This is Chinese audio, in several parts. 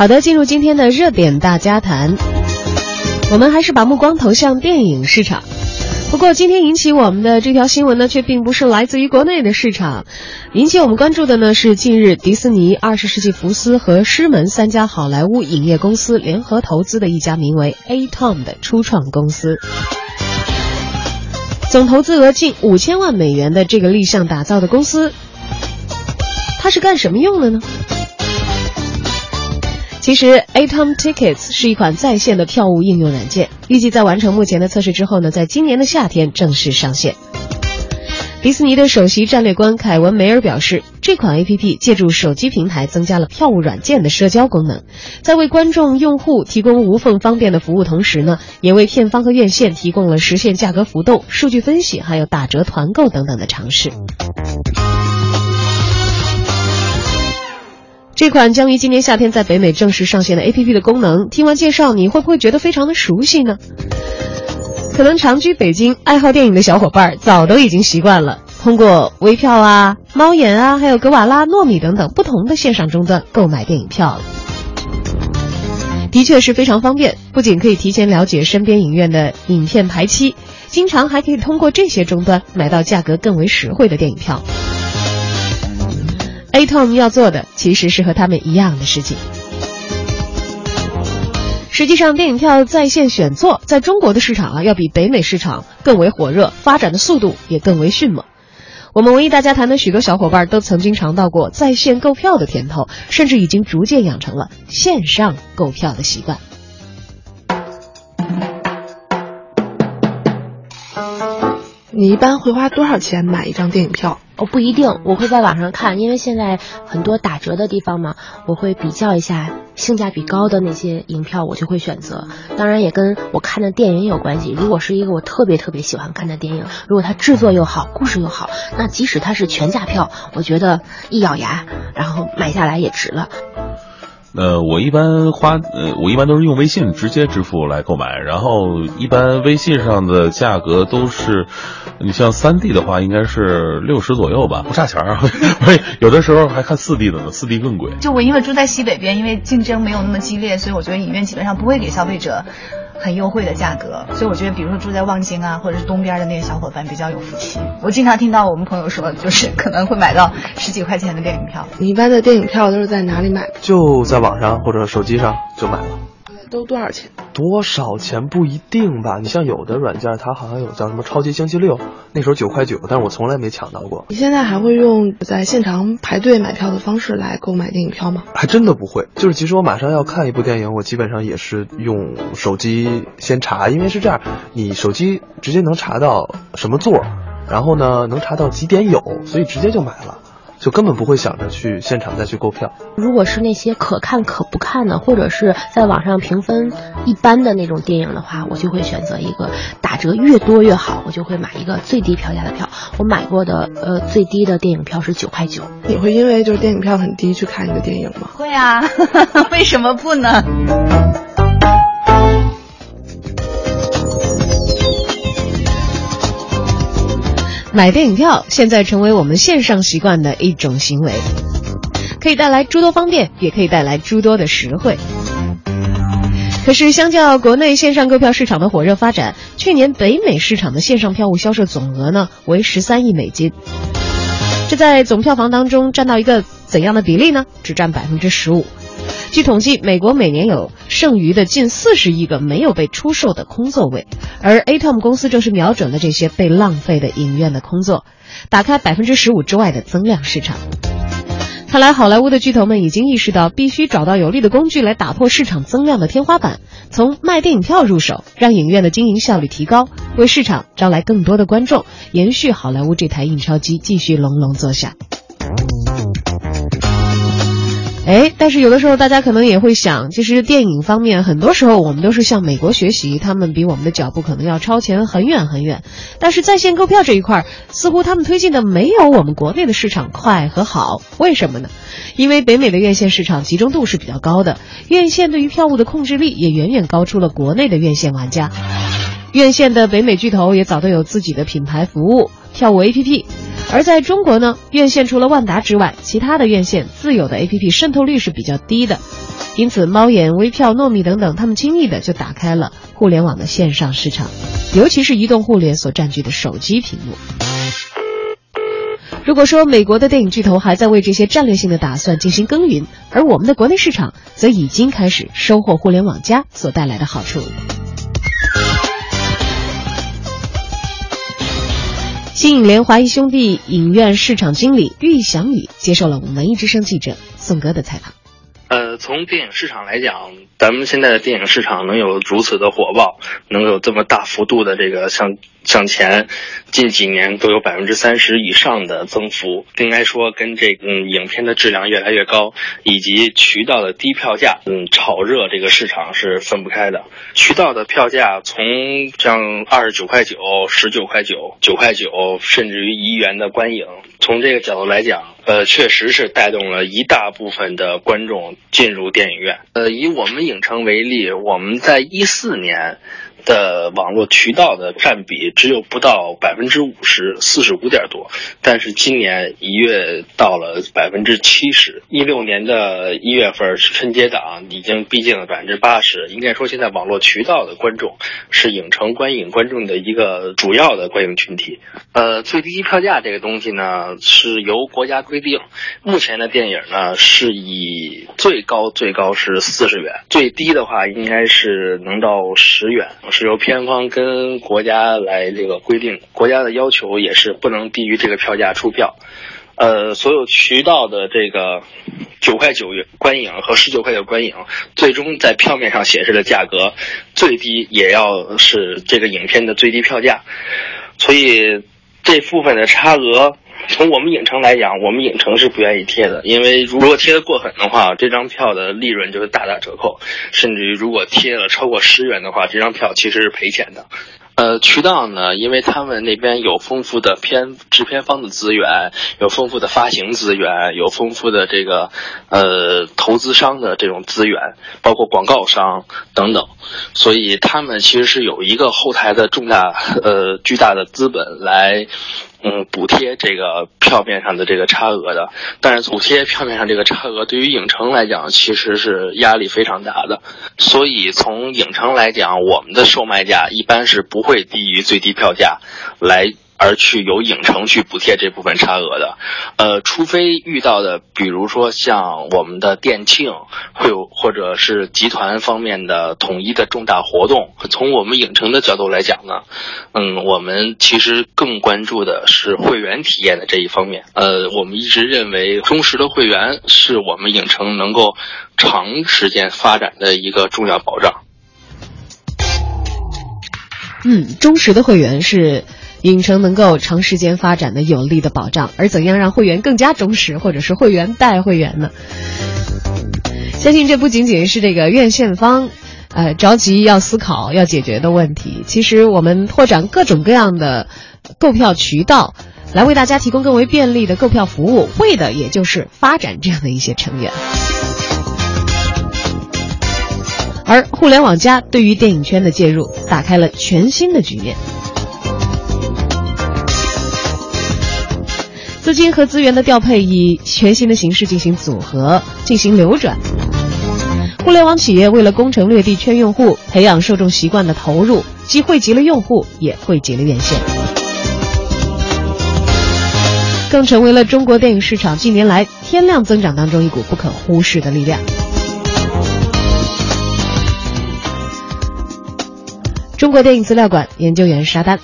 好的，进入今天的热点大家谈，我们还是把目光投向电影市场。不过，今天引起我们的这条新闻呢，却并不是来自于国内的市场，引起我们关注的呢是近日迪士尼、二十世纪福斯和狮门三家好莱坞影业公司联合投资的一家名为 Atom 的初创公司，总投资额近五千万美元的这个立项打造的公司，它是干什么用的呢？其实，Atom Tickets 是一款在线的票务应用软件，预计在完成目前的测试之后呢，在今年的夏天正式上线。迪士尼的首席战略官凯文·梅尔表示，这款 APP 借助手机平台增加了票务软件的社交功能，在为观众用户提供无缝方便的服务同时呢，也为片方和院线提供了实现价格浮动、数据分析还有打折团购等等的尝试。这款将于今年夏天在北美正式上线的 APP 的功能，听完介绍，你会不会觉得非常的熟悉呢？可能长居北京、爱好电影的小伙伴早都已经习惯了，通过微票啊、猫眼啊，还有格瓦拉、糯米等等不同的线上终端购买电影票了。的确是非常方便，不仅可以提前了解身边影院的影片排期，经常还可以通过这些终端买到价格更为实惠的电影票。Atom 要做的其实是和他们一样的事情。实际上，电影票在线选座在中国的市场啊，要比北美市场更为火热，发展的速度也更为迅猛。我们文艺大家谈的许多小伙伴都曾经尝到过在线购票的甜头，甚至已经逐渐养成了线上购票的习惯。你一般会花多少钱买一张电影票？哦，不一定，我会在网上看，因为现在很多打折的地方嘛，我会比较一下性价比高的那些影票，我就会选择。当然也跟我看的电影有关系。如果是一个我特别特别喜欢看的电影，如果它制作又好，故事又好，那即使它是全价票，我觉得一咬牙，然后买下来也值了。呃，我一般花呃，我一般都是用微信直接支付来购买，然后一般微信上的价格都是，你像三 D 的话应该是六十左右吧，不差钱儿。有的时候还看四 D 的呢，四 D 更贵。就我因为住在西北边，因为竞争没有那么激烈，所以我觉得影院基本上不会给消费者。很优惠的价格，所以我觉得，比如说住在望京啊，或者是东边的那些小伙伴比较有福气。我经常听到我们朋友说，就是可能会买到十几块钱的电影票。你一般的电影票都是在哪里买的？就在网上或者手机上就买了。都多少钱？多少钱不一定吧。你像有的软件，它好像有叫什么超级星期六，那时候九块九，但是我从来没抢到过。你现在还会用在现场排队买票的方式来购买电影票吗？还真的不会。就是其实我马上要看一部电影，我基本上也是用手机先查，因为是这样，你手机直接能查到什么座，然后呢能查到几点有，所以直接就买了。就根本不会想着去现场再去购票。如果是那些可看可不看的，或者是在网上评分一般的那种电影的话，我就会选择一个打折越多越好，我就会买一个最低票价的票。我买过的呃最低的电影票是九块九。你会因为就是电影票很低去看一个电影吗？会啊，为什么不呢？买电影票现在成为我们线上习惯的一种行为，可以带来诸多方便，也可以带来诸多的实惠。可是，相较国内线上购票市场的火热发展，去年北美市场的线上票务销售总额呢为十三亿美金，这在总票房当中占到一个怎样的比例呢？只占百分之十五。据统计，美国每年有剩余的近四十亿个没有被出售的空座位，而 Atom 公司正是瞄准了这些被浪费的影院的空座，打开百分之十五之外的增量市场。看来，好莱坞的巨头们已经意识到，必须找到有力的工具来打破市场增量的天花板，从卖电影票入手，让影院的经营效率提高，为市场招来更多的观众，延续好莱坞这台印钞机继续隆隆作响。哎，但是有的时候大家可能也会想，其实电影方面很多时候我们都是向美国学习，他们比我们的脚步可能要超前很远很远。但是在线购票这一块，似乎他们推进的没有我们国内的市场快和好。为什么呢？因为北美的院线市场集中度是比较高的，院线对于票务的控制力也远远高出了国内的院线玩家。院线的北美巨头也早都有自己的品牌服务票务 APP。而在中国呢，院线除了万达之外，其他的院线自有的 APP 渗透率是比较低的。因此，猫眼、微票、糯米等等，他们轻易的就打开了互联网的线上市场，尤其是移动互联所占据的手机屏幕。如果说美国的电影巨头还在为这些战略性的打算进行耕耘，而我们的国内市场则已经开始收获互联网加所带来的好处。新影联华谊兄弟影院市场经理玉翔宇接受了我们文艺之声记者宋哥的采访。从电影市场来讲，咱们现在的电影市场能有如此的火爆，能有这么大幅度的这个向向前，近几年都有百分之三十以上的增幅，应该说跟这嗯影片的质量越来越高，以及渠道的低票价，嗯炒热这个市场是分不开的。渠道的票价从像二十九块九、十九块九、九块九，甚至于一元的观影，从这个角度来讲。呃，确实是带动了一大部分的观众进入电影院。呃，以我们影城为例，我们在一四年。的网络渠道的占比只有不到百分之五十，四十五点多。但是今年一月到了百分之七十，一六年的一月份春节档，已经逼近了百分之八十。应该说，现在网络渠道的观众是影城观影观众的一个主要的观影群体。呃，最低票价这个东西呢，是由国家规定。目前的电影呢，是以最高最高是四十元，最低的话应该是能到十元。是由片方跟国家来这个规定，国家的要求也是不能低于这个票价出票。呃，所有渠道的这个九块九观影和十九块九观影，最终在票面上显示的价格最低也要是这个影片的最低票价。所以这部分的差额，从我们影城来讲，我们影城是不愿意贴的，因为如果贴的过狠的话，这张票的利润就会大打折扣，甚至于如果贴了超过十元的话，这张票其实是赔钱的。呃，渠道呢，因为他们那边有丰富的片制片方的资源，有丰富的发行资源，有丰富的这个呃投资商的这种资源，包括广告商等等，所以他们其实是有一个后台的重大呃巨大的资本来。嗯，补贴这个票面上的这个差额的，但是补贴票面上这个差额对于影城来讲，其实是压力非常大的。所以从影城来讲，我们的售卖价一般是不会低于最低票价来。而去由影城去补贴这部分差额的，呃，除非遇到的，比如说像我们的店庆，会有或者是集团方面的统一的重大活动。从我们影城的角度来讲呢，嗯，我们其实更关注的是会员体验的这一方面。呃，我们一直认为忠实的会员是我们影城能够长时间发展的一个重要保障。嗯，忠实的会员是。影城能够长时间发展的有力的保障，而怎样让会员更加忠实，或者是会员带会员呢？相信这不仅仅是这个院线方，呃，着急要思考要解决的问题。其实我们拓展各种各样的购票渠道，来为大家提供更为便利的购票服务，为的也就是发展这样的一些成员。而互联网加对于电影圈的介入，打开了全新的局面。资金和资源的调配以全新的形式进行组合、进行流转。互联网企业为了攻城略地、圈用户、培养受众习惯的投入，既汇集了用户，也汇集了院线，更成为了中国电影市场近年来天量增长当中一股不可忽视的力量。中国电影资料馆研究员沙丹。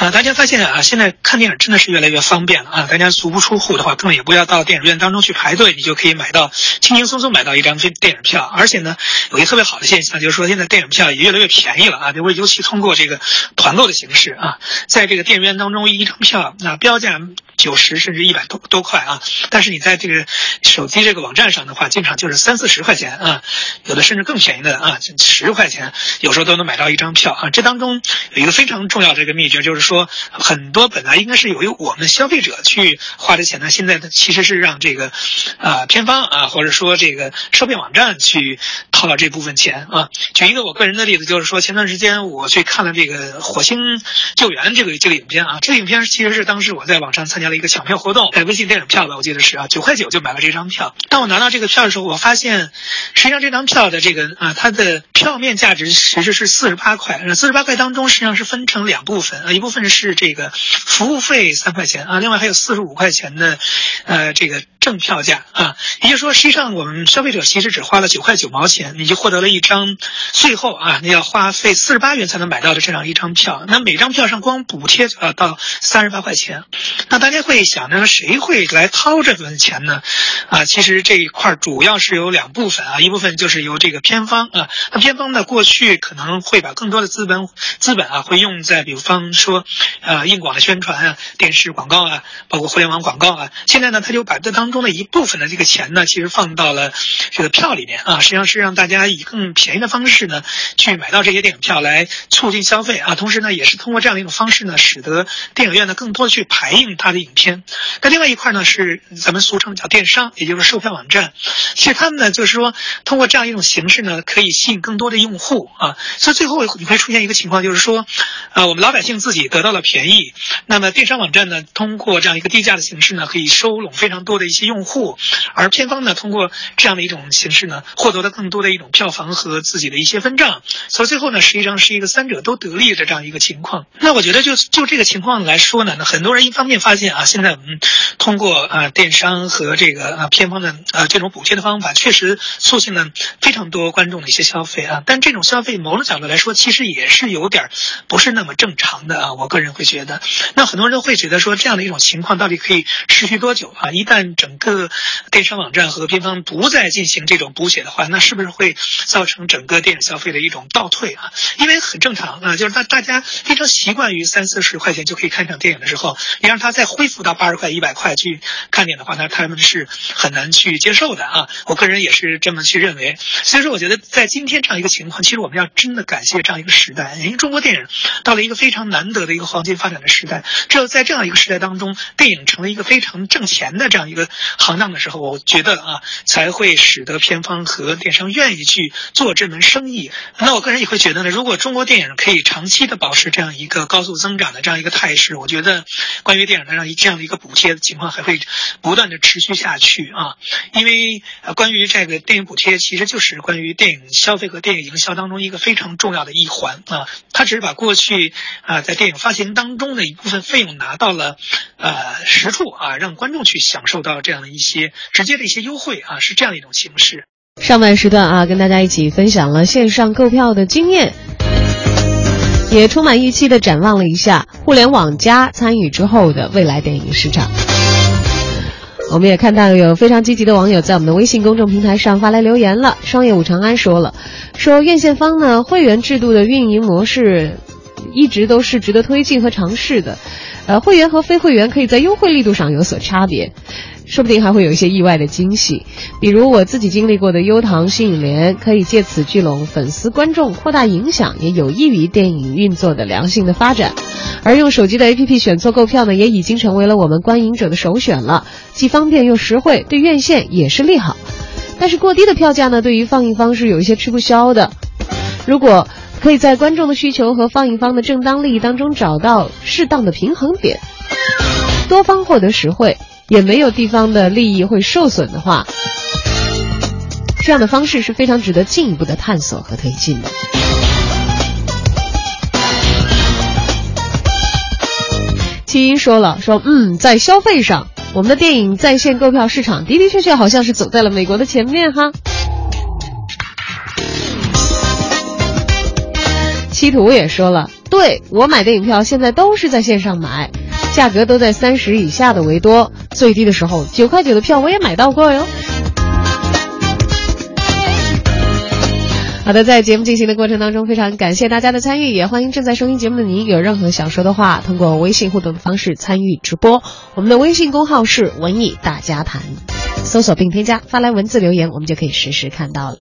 啊，大家发现啊，现在看电影真的是越来越方便了啊！大家足不出户的话，根本也不要到电影院当中去排队，你就可以买到轻轻松松买到一张电电影票。而且呢，有一个特别好的现象，就是说现在电影票也越来越便宜了啊！就是尤其通过这个团购的形式啊，在这个电影院当中，一张票那标价九十甚至一百多多块啊，但是你在这个手机这个网站上的话，经常就是三四十块钱啊，有的甚至更便宜的啊，十块钱有时候都能买到一张票啊。这当中有一个非常重要的一个秘诀，就是说说。很多本来应该是由于我们消费者去花的钱呢，现在其实是让这个，啊偏方啊或者说这个售票网站去掏了这部分钱啊。举一个我个人的例子，就是说前段时间我去看了这个《火星救援》这个这个影片啊，这个影片其实是当时我在网上参加了一个抢票活动，在微信电影票吧，我记得是啊，九块九就买了这张票。当我拿到这个票的时候，我发现实际上这张票的这个啊，它的票面价值其实是四十八块，四十八块当中实际上是分成两部分啊，一部分是这个服务费三块钱啊，另外还有四十五块钱的呃这个。正票价啊，也就是说，实际上我们消费者其实只花了九块九毛钱，你就获得了一张最后啊，你要花费四十八元才能买到的这样一张票。那每张票上光补贴就要到三十八块钱。那大家会想着谁会来掏这份钱呢？啊，其实这一块主要是有两部分啊，一部分就是由这个片方啊，那片方呢过去可能会把更多的资本资本啊会用在比方说呃硬广的宣传啊、电视广告啊、包括互联网广告啊。现在呢，他就把这当中的一部分的这个钱呢，其实放到了这个票里面啊，实际上是让大家以更便宜的方式呢，去买到这些电影票来促进消费啊。同时呢，也是通过这样的一种方式呢，使得电影院呢更多的去排映它的影片。那另外一块呢，是咱们俗称叫电商，也就是售票网站。其实他们呢，就是说通过这样一种形式呢，可以吸引更多的用户啊。所以最后你会出现一个情况，就是说，啊，我们老百姓自己得到了便宜，那么电商网站呢，通过这样一个低价的形式呢，可以收拢非常多的一些。用户，而片方呢，通过这样的一种形式呢，获得了更多的一种票房和自己的一些分账，所以最后呢，实际上是一个三者都得利的这样一个情况。那我觉得就就这个情况来说呢，那很多人一方面发现啊，现在我们通过啊电商和这个啊片方的啊这种补贴的方法，确实促进了非常多观众的一些消费啊，但这种消费某种角度来说，其实也是有点不是那么正常的啊。我个人会觉得，那很多人都会觉得说，这样的一种情况到底可以持续多久啊？一旦整个电商网站和片方不再进行这种补写的话，那是不是会造成整个电影消费的一种倒退啊？因为很正常啊，就是大大家非常习惯于三四十块钱就可以看一场电影的时候，你让他再恢复到八十块、一百块去看电影的话，那他们是很难去接受的啊。我个人也是这么去认为。所以说，我觉得在今天这样一个情况，其实我们要真的感谢这样一个时代，因为中国电影到了一个非常难得的一个黄金发展的时代。只有在这样一个时代当中，电影成了一个非常挣钱的这样一个行当。的时候，我觉得啊，才会使得片方和电商愿意去做这门生意。那我个人也会觉得呢，如果中国电影可以长期的保持这样一个高速增长的这样一个态势，我觉得关于电影的这样这样的一个补贴的情况还会不断的持续下去啊。因为关于这个电影补贴，其实就是关于电影消费和电影营销当中一个非常重要的一环啊。它只是把过去啊在电影发行当中的一部分费用拿到了呃实处啊，让观众去享受到这样的一些。直接的一些优惠啊，是这样一种形式。上半时段啊，跟大家一起分享了线上购票的经验，也充满预期的展望了一下互联网加参与之后的未来电影市场。我们也看到有非常积极的网友在我们的微信公众平台上发来留言了。双叶武长安说了，说院线方呢会员制度的运营模式一直都是值得推进和尝试的，呃，会员和非会员可以在优惠力度上有所差别。说不定还会有一些意外的惊喜，比如我自己经历过的优唐新影联，可以借此聚拢粉丝观众，扩大影响，也有益于电影运作的良性的发展。而用手机的 APP 选错购票呢，也已经成为了我们观影者的首选了，既方便又实惠，对院线也是利好。但是过低的票价呢，对于放映方是有一些吃不消的。如果可以在观众的需求和放映方的正当利益当中找到适当的平衡点，多方获得实惠。也没有地方的利益会受损的话，这样的方式是非常值得进一步的探索和推进的。七一说了，说嗯，在消费上，我们的电影在线购票市场的的确确好像是走在了美国的前面哈。七图也说了，对我买电影票现在都是在线上买。价格都在三十以下的为多，最低的时候九块九的票我也买到过哟。好的，在节目进行的过程当中，非常感谢大家的参与，也欢迎正在收听节目的您有任何想说的话，通过微信互动的方式参与直播。我们的微信公号是文艺大家谈，搜索并添加，发来文字留言，我们就可以实时看到了。